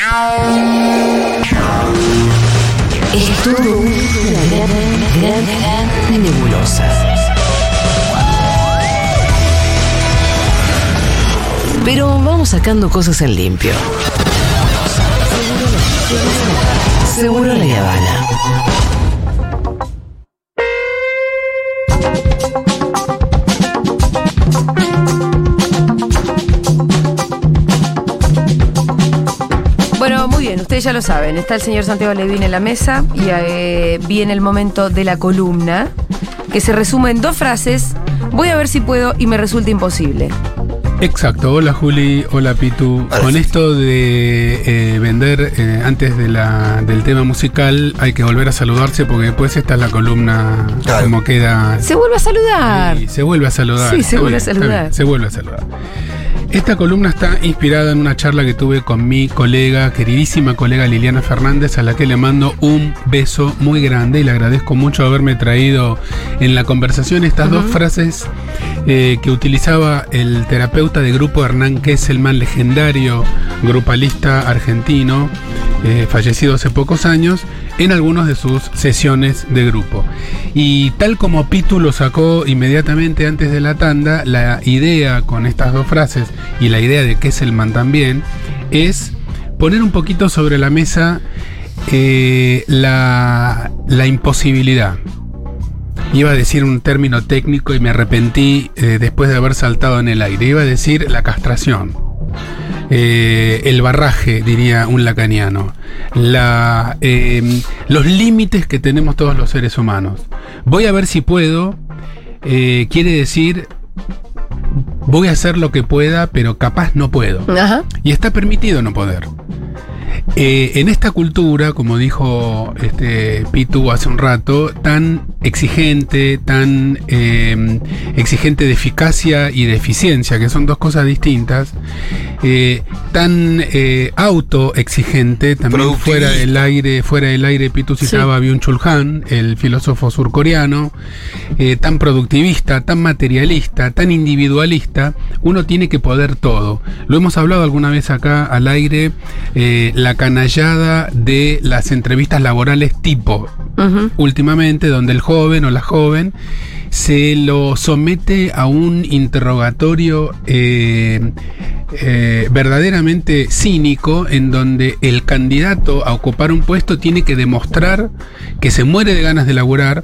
Es todo una nebulosa. Pero vamos sacando cosas en limpio. Seguro la Habana. Bien, ustedes ya lo saben. Está el señor Santiago Levín en la mesa y eh, viene el momento de la columna, que se resume en dos frases. Voy a ver si puedo y me resulta imposible. Exacto, hola Juli, hola Pitu. Con esto de eh, vender eh, antes de la, del tema musical hay que volver a saludarse porque después esta es la columna Claro. como queda. Se vuelve a saludar. Sí, se vuelve a saludar. Sí, se vuelve a bien, saludar. bien, se vuelve a saludar. Esta columna está inspirada en una charla que tuve con mi colega, queridísima colega Liliana Fernández, a la que le mando un beso muy grande y le agradezco mucho haberme traído en la conversación estas dos frases eh, que utilizaba el terapeuta de grupo Hernán Kesselman, legendario grupalista argentino, eh, fallecido hace pocos años, en algunas de sus sesiones de grupo. Y tal como Pitu lo sacó inmediatamente antes de la tanda, la idea con estas dos frases y la idea de Kesselman también es poner un poquito sobre la mesa eh, la, imposibilidad. Iba a decir un término técnico y me arrepentí eh, después de haber saltado en el aire. Iba a decir la castración. Eh, el barraje, diría un lacaniano. La, eh, los límites que tenemos todos los seres humanos. Voy a ver si puedo. eh, quiere decir, voy a hacer lo que pueda, pero capaz no puedo. Ajá. Y está permitido no poder. Eh, en esta cultura, como dijo este Pitu hace un rato, tan exigente, tan eh, exigente de eficacia y de eficiencia, que son dos cosas distintas, eh, tan eh, autoexigente, también fuera del aire, fuera del aire, Pitu citaba a Byung-Chul Han, el filósofo surcoreano, eh, tan productivista, tan materialista, tan individualista, uno tiene que poder todo. Lo hemos hablado alguna vez acá al aire, eh, la canallada de las entrevistas laborales tipo, últimamente, donde el joven o la joven se lo somete a un interrogatorio eh, eh, verdaderamente cínico en donde el candidato a ocupar un puesto tiene que demostrar que se muere de ganas de laburar,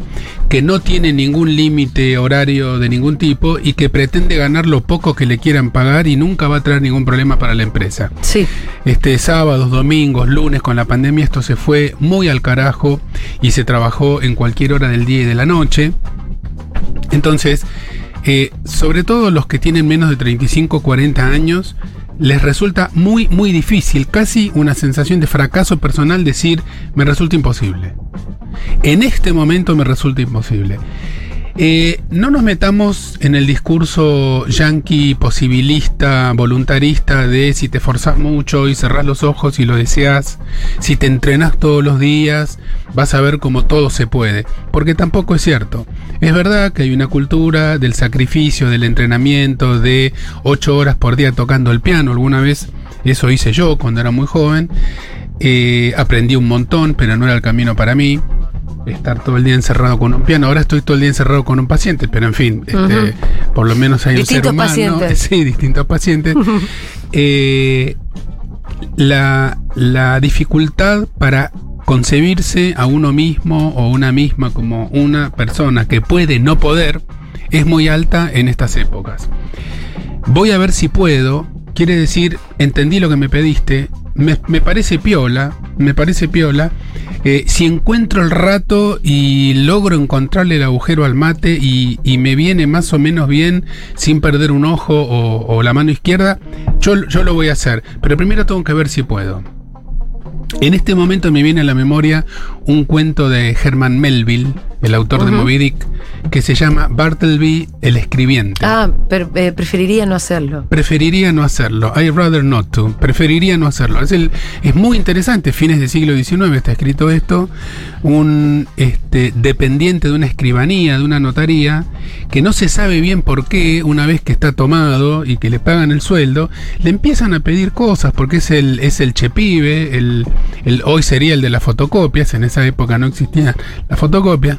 que no tiene ningún límite horario de ningún tipo y que pretende ganar lo poco que le quieran pagar y nunca va a traer ningún problema para la empresa. Sí. Este sábados, domingos, lunes con la pandemia esto se fue muy al carajo y se trabajó en cualquier hora del día y de la noche. Entonces, eh, sobre todo los que tienen menos de 35 40 años, les resulta muy, muy difícil, casi una sensación de fracaso personal decir, me resulta imposible. En este momento me resulta imposible. Eh, no nos metamos en el discurso yanqui posibilista, voluntarista de si te forzás mucho y cerrás los ojos y lo deseas, si te entrenas todos los días, vas a ver cómo todo se puede. Porque tampoco es cierto. Es verdad que hay una cultura del sacrificio, del entrenamiento, de ocho horas por día tocando el piano. Alguna vez eso hice yo cuando era muy joven. Eh, aprendí un montón, pero no era el camino para mí estar todo el día encerrado con un piano. Ahora estoy todo el día encerrado con un paciente, pero en fin, este, por lo menos hay Distintos un ser humano. pacientes. Sí, distintos pacientes. Eh, la, la dificultad para concebirse a uno mismo o una misma como una persona que puede no poder es muy alta en estas épocas. Voy a ver si puedo. Quiere decir, entendí lo que me pediste. Me, me parece piola. Me parece piola. Eh, si encuentro el rato y logro encontrarle el agujero al mate y, me viene más o menos bien sin perder un ojo o, la mano izquierda, yo lo voy a hacer. Pero primero tengo que ver si puedo. En este momento me viene a la memoria un cuento de Herman Melville, el autor de Moby Dick, que se llama Bartleby el escribiente. Ah, pero eh, preferiría no hacerlo. Preferiría no hacerlo. I rather not to. Preferiría no hacerlo. Es, el, es muy interesante. Fines del siglo XIX está escrito esto. Un este, dependiente de una escribanía, de una notaría, que no se sabe bien por qué, una vez que está tomado y que le pagan el sueldo, le empiezan a pedir cosas, porque es el, es el chepibe, el, el, hoy sería el de las fotocopias, en esa época no existía la fotocopia.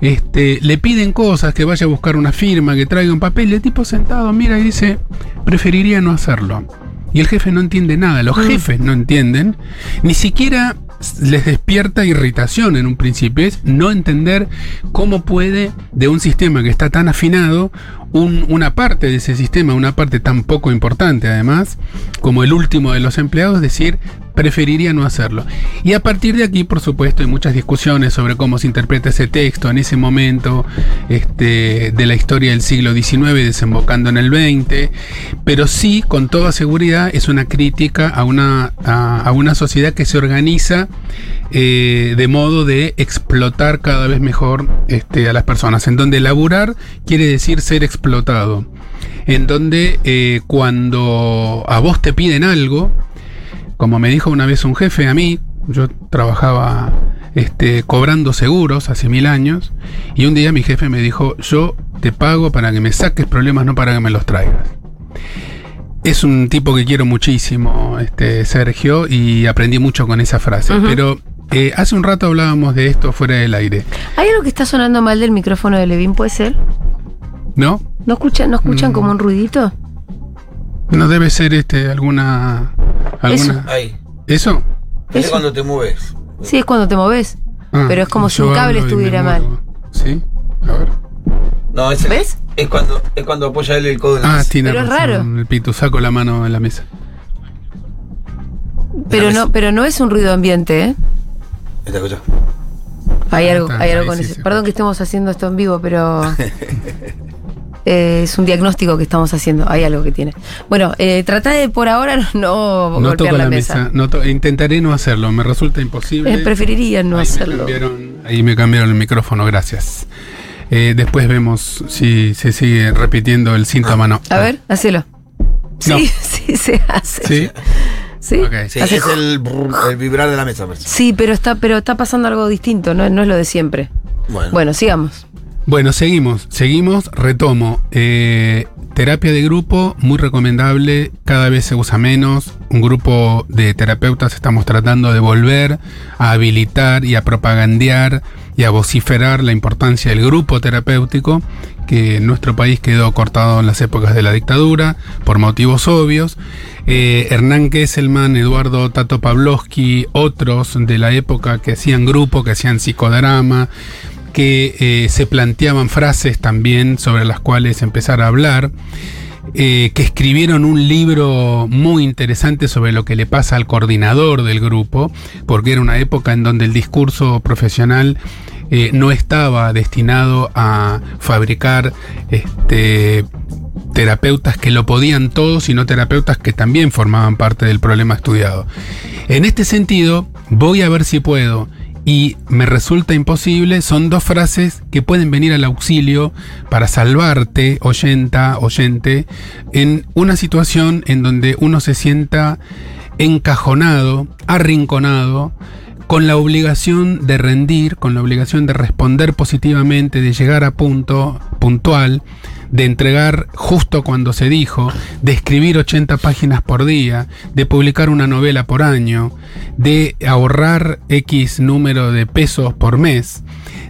Este, le piden cosas, que vaya a buscar una firma, que traiga un papel, y el tipo sentado mira y dice, preferiría no hacerlo. Y el jefe no entiende nada, los jefes no entienden, ni siquiera les despierta irritación en un principio, es no entender cómo puede de un sistema que está tan afinado, un- una parte de ese sistema, una parte tan poco importante además, como el último de los empleados, decir, preferiría no hacerlo. Y a partir de aquí, por supuesto, hay muchas discusiones sobre cómo se interpreta ese texto en ese momento este, de la historia del siglo XIX desembocando en el XX, pero sí, con toda seguridad, es una crítica a una, a una sociedad que se organiza eh, de modo de explotar cada vez mejor este, a las personas, en donde laburar quiere decir ser explotado, en donde eh, cuando a vos te piden algo, como me dijo una vez un jefe a mí, yo trabajaba este, cobrando seguros hace mil años, y un día mi jefe me dijo, yo te pago para que me saques problemas, no para que me los traigas. Es un tipo que quiero muchísimo, este, Sergio, y aprendí mucho con esa frase. Pero eh, hace un rato hablábamos de esto fuera del aire, ¿Hay algo que está sonando mal del micrófono de Levin? ¿Puede ser? ¿No? ¿No escuchan, ¿no escuchan Mm. como un ruidito? No debe ser este alguna alguna Ahí. eso. Es Eso. cuando te mueves. Sí, es cuando te moves. Ah, Pero es como si un cable estuviera mal. Sí. A ver. No, es ¿Ves? Es cuando, es cuando apoya él el codo en la Ah, mesa. tiene Pero es razón, raro. El pitu saco la mano en la mesa. Pero no, pero no es un ruido ambiente, ¿eh? ¿Te escuchas? Hay Ah, algo, está, hay algo con sí eso. Perdón que estemos haciendo esto en vivo, pero eh, es un diagnóstico que estamos haciendo. Hay algo que tiene. Bueno, eh, trata de por ahora no, No golpear toco la, la mesa. mesa. no to- intentaré no hacerlo. Me resulta imposible. Eh, preferiría no ahí hacerlo. Me ahí me cambiaron el micrófono, gracias. Eh, después vemos si se sigue repitiendo el síntoma no. A ver, hacelo. No. Sí, sí se hace. Sí. Sí. Es el, brrr, el vibrar de la mesa. parece. Sí, pero está, pero está pasando algo distinto, no, no es lo de siempre. Bueno. Bueno, sigamos. Bueno, seguimos, seguimos, retomo. Eh, terapia de grupo, muy recomendable, cada vez se usa menos. Un grupo de terapeutas estamos tratando de volver a habilitar y a propagandear y a vociferar la importancia del grupo terapéutico, que en nuestro país quedó cortado en las épocas de la dictadura, por motivos obvios. Eh, Hernán Kesselman, Eduardo Tato Pavlovsky, otros de la época que hacían grupo, que hacían psicodrama, que eh, se planteaban frases también sobre las cuales empezar a hablar, eh, que escribieron un libro muy interesante sobre lo que le pasa al coordinador del grupo, porque era una época en donde el discurso profesional eh, no estaba destinado a fabricar este, terapeutas que lo podían todos, sino terapeutas que también formaban parte del problema estudiado. En este sentido, voy a ver si puedo y me resulta imposible, son dos frases que pueden venir al auxilio para salvarte, oyenta, oyente, en una situación en donde uno se sienta encajonado, arrinconado, con la obligación de rendir, con la obligación de responder positivamente, de llegar a punto puntual, de entregar justo cuando se dijo, de escribir 80 páginas por día, de publicar una novela por año, de ahorrar X número de pesos por mes,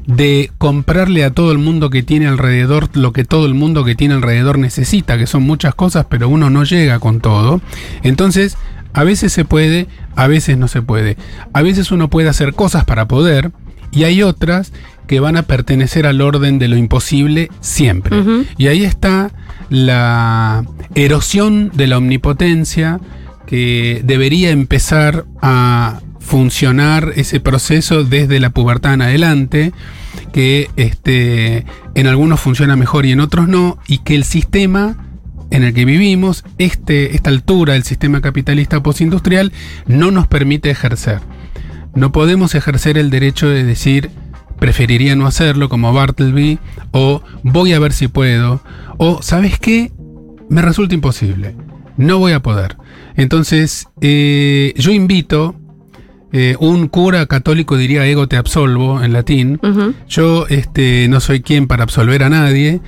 de comprarle a todo el mundo que tiene alrededor lo que todo el mundo que tiene alrededor necesita, que son muchas cosas, pero uno no llega con todo. Entonces, a veces se puede, a veces no se puede. A veces uno puede hacer cosas para poder y hay otras que van a pertenecer al orden de lo imposible siempre. Y ahí está la erosión de la omnipotencia que debería empezar a funcionar ese proceso desde la pubertad en adelante, que este, en algunos funciona mejor y en otros no, y que el sistema en el que vivimos, este, esta altura del sistema capitalista postindustrial, no nos permite ejercer. No podemos ejercer el derecho de decir preferiría no hacerlo como Bartleby o voy a ver si puedo o sabes qué me resulta imposible no voy a poder. Entonces eh, yo invito eh, un cura católico diría ego te absolvo en latín. Yo este, no soy quien para absolver a nadie,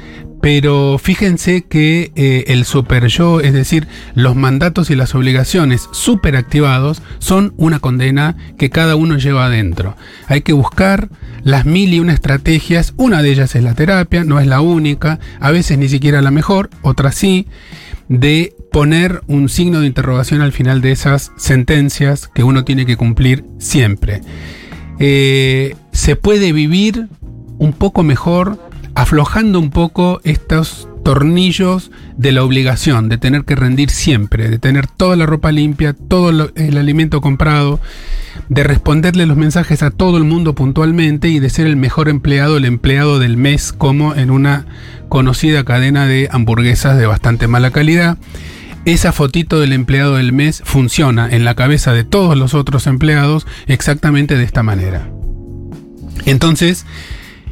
pero fíjense que eh, el super yo, es decir, los mandatos y las obligaciones super activados, son una condena que cada uno lleva adentro. Hay que buscar las mil y una estrategias, una de ellas es la terapia, no es la única, a veces ni siquiera la mejor, otra sí, de poner un signo de interrogación al final de esas sentencias que uno tiene que cumplir siempre. Eh, se puede vivir un poco mejor aflojando un poco estos tornillos de la obligación, de tener que rendir siempre, de tener toda la ropa limpia, todo el alimento comprado, de responderle los mensajes a todo el mundo puntualmente y de ser el mejor empleado, el empleado del mes, como en una conocida cadena de hamburguesas de bastante mala calidad. Esa fotito del empleado del mes funciona en la cabeza de todos los otros empleados exactamente de esta manera. Entonces,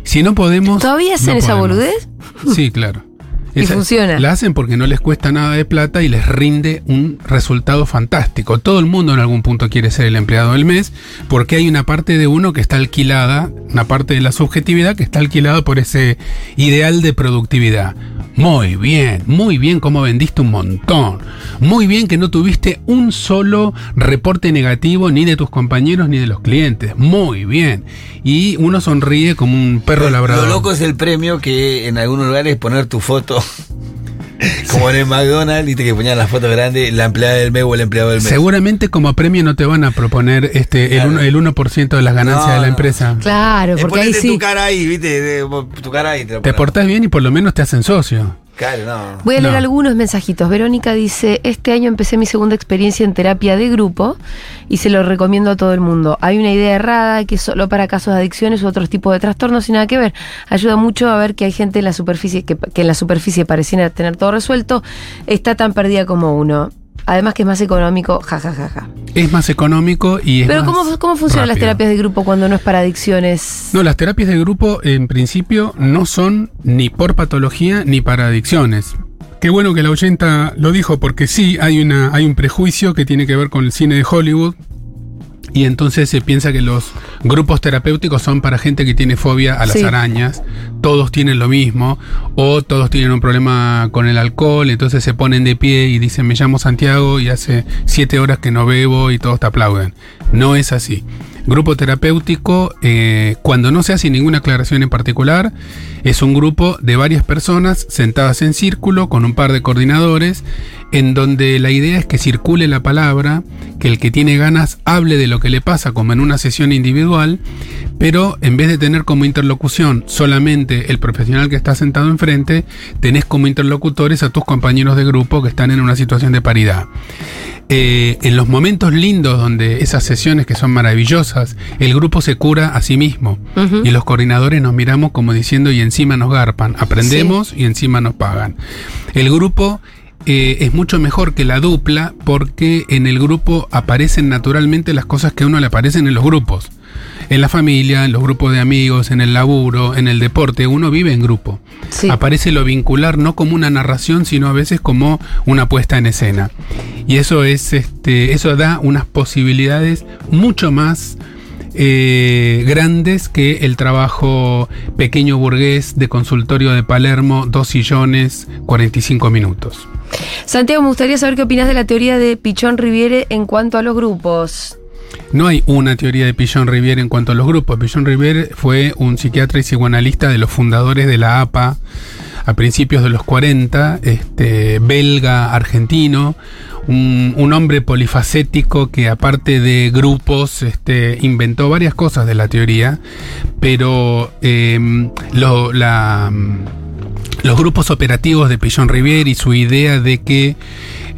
si no podemos... ¿Todavía hacen no esa podemos. boludez? Sí, claro. Y funciona. La hacen porque no les cuesta nada de plata y les rinde un resultado fantástico. Todo el mundo en algún punto quiere ser el empleado del mes porque hay una parte de uno que está alquilada, una parte de la subjetividad que está alquilada por ese ideal de productividad. Muy bien, muy bien como vendiste un montón. Muy bien que no tuviste un solo reporte negativo ni de tus compañeros ni de los clientes. Muy bien. Y uno sonríe como un perro labrador. Lo loco es el premio que en algunos lugares poner tu foto. Como en el McDonald's, viste que ponían la foto grande, la empleada del mes o el empleado del mes. Seguramente como premio no te van a proponer este el, Claro. uno- el 1% de las ganancias No, de la no. empresa. Claro, porque ahí sí. tu cara ahí, viste, de- tu cara ahí. Te, lo Te portás bien y por lo menos te hacen socio. Claro, no. Voy a leer No. algunos mensajitos. Verónica dice, este año empecé mi segunda experiencia en terapia de grupo y se lo recomiendo a todo el mundo. Hay una idea errada que es solo para casos de adicciones u otros tipos de trastornos sin nada que ver. Ayuda mucho a ver que hay gente en la superficie que, que en la superficie pareciera tener todo resuelto, está tan perdida como uno. Además que es más económico, jajajaja. Es más económico y es Pero más ¿cómo, ¿cómo funcionan las terapias de grupo cuando no es para adicciones? No, las terapias de grupo en principio no son ni por patología ni para adicciones. Qué bueno que la oyenta lo dijo porque sí, hay, una, hay un prejuicio que tiene que ver con el cine de Hollywood y entonces se piensa que los grupos terapéuticos son para gente que tiene fobia a las Sí. arañas, todos tienen lo mismo o todos tienen un problema con el alcohol, entonces se ponen de pie y dicen me llamo Santiago y hace siete horas que no bebo y todos te aplauden. No es así. Grupo terapéutico, eh, cuando no se hace ninguna aclaración en particular, es un grupo de varias personas sentadas en círculo con un par de coordinadores, en donde la idea es que circule la palabra, que el que tiene ganas hable de lo que le pasa como en una sesión individual, pero en vez de tener como interlocución solamente el profesional que está sentado enfrente, tenés como interlocutores a tus compañeros de grupo que están en una situación de paridad. Eh, en los momentos lindos donde esas sesiones que son maravillosas, el grupo se cura a sí mismo y los coordinadores nos miramos como diciendo y encima nos garpan, aprendemos y encima nos pagan. El grupo eh, es mucho mejor que la dupla porque en el grupo aparecen naturalmente las cosas que a uno le aparecen en los grupos. En la familia, en los grupos de amigos, en el laburo, en el deporte, uno vive en grupo. Sí. Aparece lo vincular no como una narración, sino a veces como una puesta en escena. Y eso es este, eso da unas posibilidades mucho más eh, grandes que el trabajo pequeño burgués de consultorio de Palermo, dos sillones, 45 minutos. Santiago, me gustaría saber qué opinas de la teoría de Pichón Riviere en cuanto a los grupos. No hay una teoría de Pillon Rivière en cuanto a los grupos. Pillon Rivière fue un psiquiatra y psicoanalista de los fundadores de la APA a principios de los 40, este, belga, argentino, un, un hombre polifacético que aparte de grupos este, inventó varias cosas de la teoría, pero em, lo- la, los grupos operativos de Pillon Rivière y su idea de que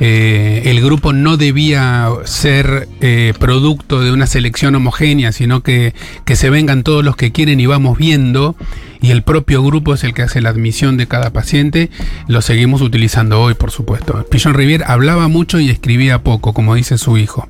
eh, el grupo no debía ser eh, producto de una selección homogénea, sino que, que se vengan todos los que quieren y vamos viendo, y el propio grupo es el que hace la admisión de cada paciente, lo seguimos utilizando hoy, por supuesto. Pillon Rivière hablaba mucho y escribía poco, como dice su hijo.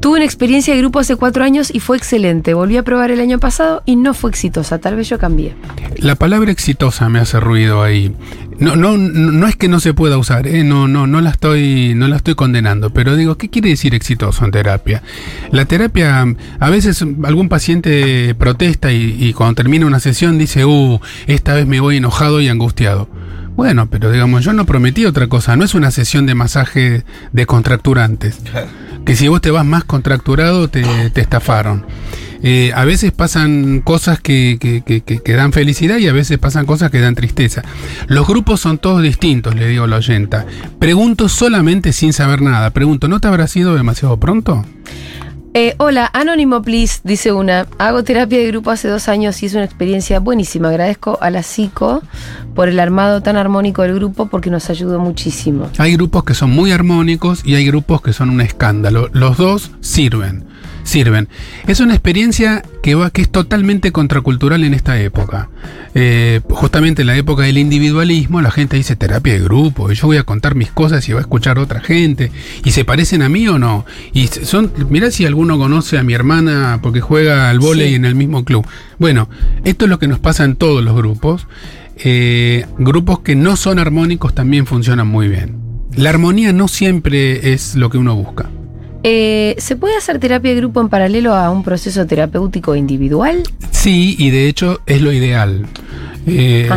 Tuve una experiencia de grupo hace cuatro años y fue excelente. Volví a probar el año pasado y no fue exitosa. Tal vez yo cambié. La palabra exitosa me hace ruido ahí. No, no, no es que no se pueda usar, ¿eh? no, no, no la estoy, no la estoy condenando, pero digo, ¿qué quiere decir exitoso en terapia? La terapia, a veces algún paciente protesta y, y cuando termina una sesión dice, uh, esta vez me voy enojado y angustiado. Bueno, pero digamos, yo no prometí otra cosa, no es una sesión de masaje descontracturantes. Que si vos te vas más contracturado, te, estafaron. Eh, a veces pasan cosas que, que, que, que, dan felicidad y a veces pasan cosas que dan tristeza. Los grupos son todos distintos, le digo a la oyenta. Pregunto solamente sin saber nada. Pregunto, ¿no te habrá sido demasiado pronto? Eh, hola, Anónimo Please, dice una. Hago terapia de grupo hace dos años y es una experiencia buenísima. Agradezco a la psico por el armado tan armónico del grupo porque nos ayudó muchísimo. Hay grupos que son muy armónicos y hay grupos que son un escándalo. Los dos sirven sirven. Es una experiencia que, va, que es totalmente contracultural en esta época. Eh, justamente en la época del individualismo, la gente dice terapia de grupo, y yo voy a contar mis cosas y va a escuchar otra gente, y se parecen a mí o no. Y son, mirá si alguno conoce a mi hermana porque juega al vóley Sí. en el mismo club. Bueno, esto es lo que nos pasa en todos los grupos. Eh, grupos que no son armónicos también funcionan muy bien. La armonía no siempre es lo que uno busca. Eh, ¿Se puede hacer terapia de grupo en paralelo a un proceso terapéutico individual? Sí, y de hecho es lo ideal. Eh,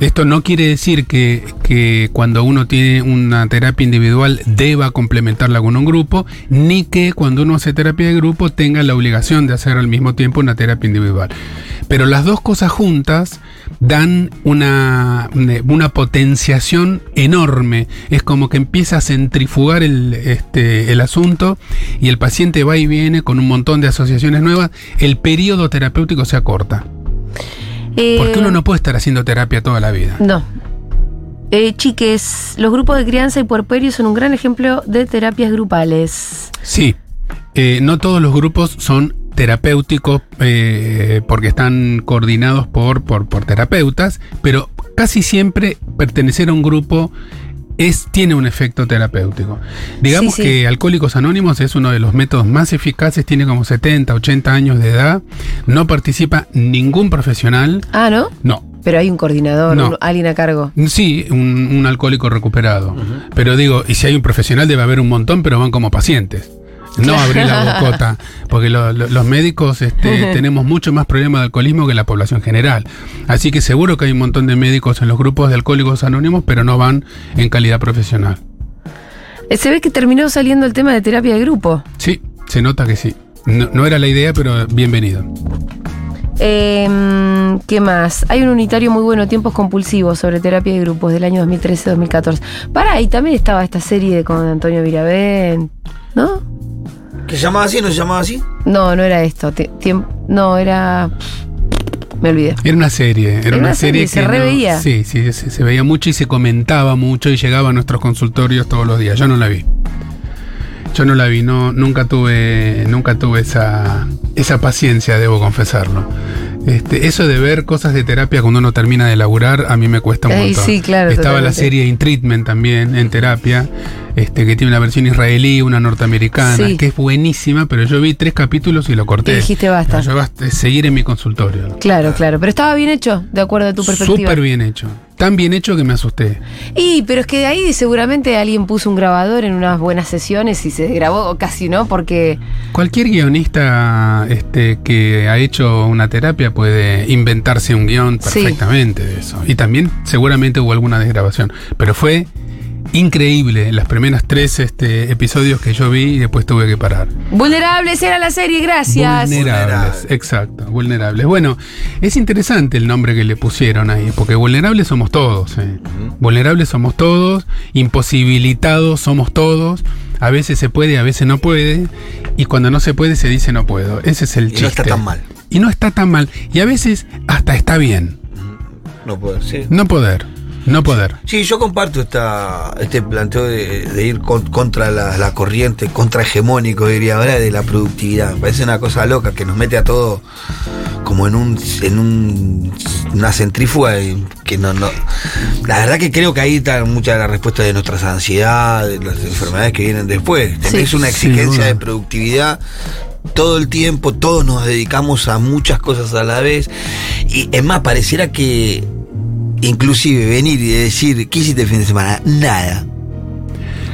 esto no quiere decir que, que cuando uno tiene una terapia individual deba complementarla con un grupo, ni que cuando uno hace terapia de grupo tenga la obligación de hacer al mismo tiempo una terapia individual. Pero las dos cosas juntas dan una, una potenciación enorme. Es como que empieza a centrifugar el, este, el asunto y el paciente va y viene con un montón de asociaciones nuevas. El periodo terapéutico se acorta. Eh, Porque uno no puede estar haciendo terapia toda la vida. No. Eh, chiques, los grupos de crianza y puerperio son un gran ejemplo de terapias grupales. Sí, eh, no todos los grupos son terapéuticos eh, porque están coordinados por, por, por terapeutas, pero casi siempre pertenecer a un grupo es, tiene un efecto terapéutico. Digamos Sí, sí. que Alcohólicos Anónimos es uno de los métodos más eficaces, tiene como 70, 80 años de edad, no participa ningún profesional, Ah, ¿no? no, Pero hay un coordinador, No. un- alguien a cargo. Sí, un, un alcohólico recuperado. Pero digo, y si hay un profesional debe haber un montón, pero van como pacientes. No abrir la bocota, porque lo- lo- los médicos este, tenemos mucho más problemas de alcoholismo que la población general. Así que seguro que hay un montón de médicos en los grupos de alcohólicos anónimos, pero no van en calidad profesional. Eh, Se ve que terminó saliendo el tema de terapia de grupo. Sí, se nota que sí. No, no era la idea, pero bienvenido. Eh, ¿Qué más? Hay un unitario muy bueno, Tiempos Compulsivos, sobre terapia de grupos del año 2013-2014. Para, y también estaba esta serie con Antonio Virabén, ¿no? ¿Que se llamaba así? ¿No se llamaba así? No, no era esto. no, era. Me olvidé. Era una serie, era, Era una, una serie, serie, se que no- reveía. sí, sí, se, se veía mucho y se comentaba mucho y llegaba a nuestros consultorios todos los días. Yo no la vi. Yo no la vi, no, nunca tuve, nunca tuve esa, esa paciencia, debo confesarlo. Este, eso de ver cosas de terapia cuando uno termina de laburar, a mí me cuesta un Ey, montón. sí, claro, Estaba la serie In Treatment también, en terapia, este, que tiene una versión israelí, una norteamericana, Sí. que es buenísima, pero yo vi tres capítulos y lo corté. Y dijiste, basta. Yo basta, seguir en mi consultorio. Claro, claro. Pero estaba bien hecho, de acuerdo a tu perspectiva. Súper bien hecho. Tan bien hecho que me asusté. Y, pero es que de ahí seguramente alguien puso un grabador en unas buenas sesiones y se grabó, o casi no, porque. Cualquier guionista este, que ha hecho una terapia puede inventarse un guion Sí. perfectamente de eso. Y también seguramente hubo alguna desgrabación. Pero fue increíble las primeras tres este, episodios que yo vi y después tuve que parar. Vulnerables era la serie, gracias. Vulnerables, Vulnerables. exacto, vulnerables. Bueno, es interesante el nombre que le pusieron ahí, porque vulnerables somos todos. ¿eh? Vulnerables somos todos, imposibilitados somos todos. A veces se puede, a veces no puede, y cuando no se puede se dice no puedo. Ese es el Y chiste. no está tan mal. Y no está tan mal. Y a veces hasta está bien No puedo, sí. no poder. No poder. Sí, yo comparto esta, este planteo de, de ir con- contra la, la corriente, contra hegemónico, diría ahora, de la productividad. Me parece una cosa loca que nos mete a todo como en un en un- una centrífuga y que no, no. La verdad que creo que ahí está mucha de la respuesta de nuestras ansiedades, de las enfermedades que vienen después. Sí. una exigencia de productividad todo el tiempo, todos nos dedicamos a muchas cosas a la vez. Y es más, pareciera que inclusive venir y decir, ¿qué hiciste el fin de semana? Nada.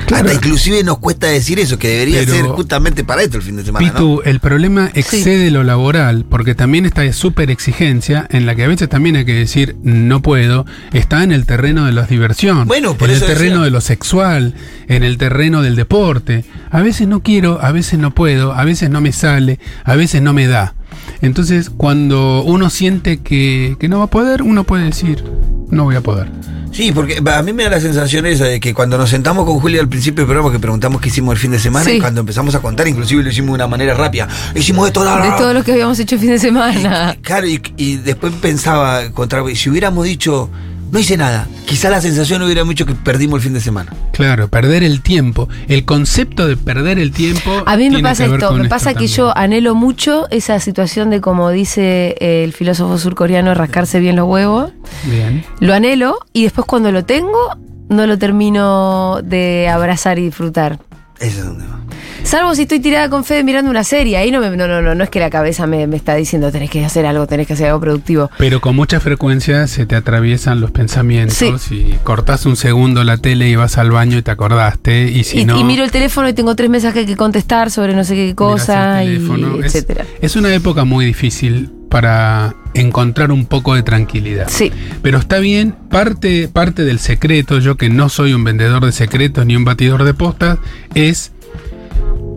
Claro. Hasta inclusive nos cuesta decir eso, que debería Pero- ser justamente para esto el fin de semana. ¿no? Pitu, el problema excede lo laboral, porque también esta súper exigencia, en la que a veces también hay que decir no puedo, está en el terreno de la diversión, Bueno, por en el terreno decía. de lo sexual, en el terreno del deporte. A veces no quiero, a veces no puedo, a veces no me sale, a veces no me da. Entonces, cuando uno siente que, que no va a poder, uno puede decir, no voy a poder. Sí, porque a mí me da la sensación esa de que cuando nos sentamos con Julia al principio del programa que preguntamos qué hicimos el fin de semana Sí. y cuando empezamos a contar, inclusive lo hicimos de una manera rápida. Hicimos esto, la, la, De la. todo lo que habíamos hecho el fin de semana. Claro, y, y después pensaba, contra, si hubiéramos dicho, no hice nada, quizá la sensación hubiera mucho que perdimos el fin de semana. Claro, perder el tiempo. El concepto de perder el tiempo. A mí me pasa esto, me pasa que también. yo anhelo mucho esa situación de como dice eh, el filósofo surcoreano, rascarse bien los huevos. Bien. Lo anhelo y después cuando lo tengo no lo termino de abrazar y disfrutar. Ese es donde va. Salvo si estoy tirada con Fede mirando una serie, ahí no me, no, no, no, no es que la cabeza me, me está diciendo tenés que hacer algo, tenés que hacer algo productivo. Pero con mucha frecuencia se te atraviesan los pensamientos Sí. y cortás un segundo la tele y vas al baño y te acordaste y si y, no y miro el teléfono y tengo tres mensajes que contestar sobre no sé qué cosa, el y teléfono. Es- etcétera. Es, una época muy difícil para encontrar un poco de tranquilidad. Sí. Pero está bien, parte, parte del secreto, yo que no soy un vendedor de secretos ni un batidor de postas, es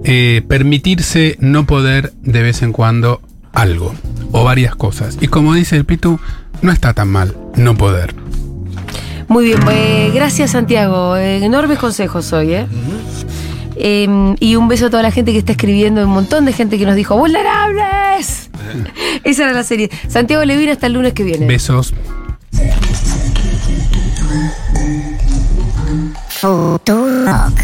eh, permitirse no poder de vez en cuando algo o varias cosas. Y como dice el Pitu, no está tan mal no poder. Muy bien, eh, gracias Santiago. Eh, enormes consejos hoy, ¿eh? Eh, y un beso a toda la gente que está escribiendo, un montón de gente que nos dijo ¡Vulnerables! Esa era la serie. Santiago Levine hasta el lunes que viene. Besos. Futurock.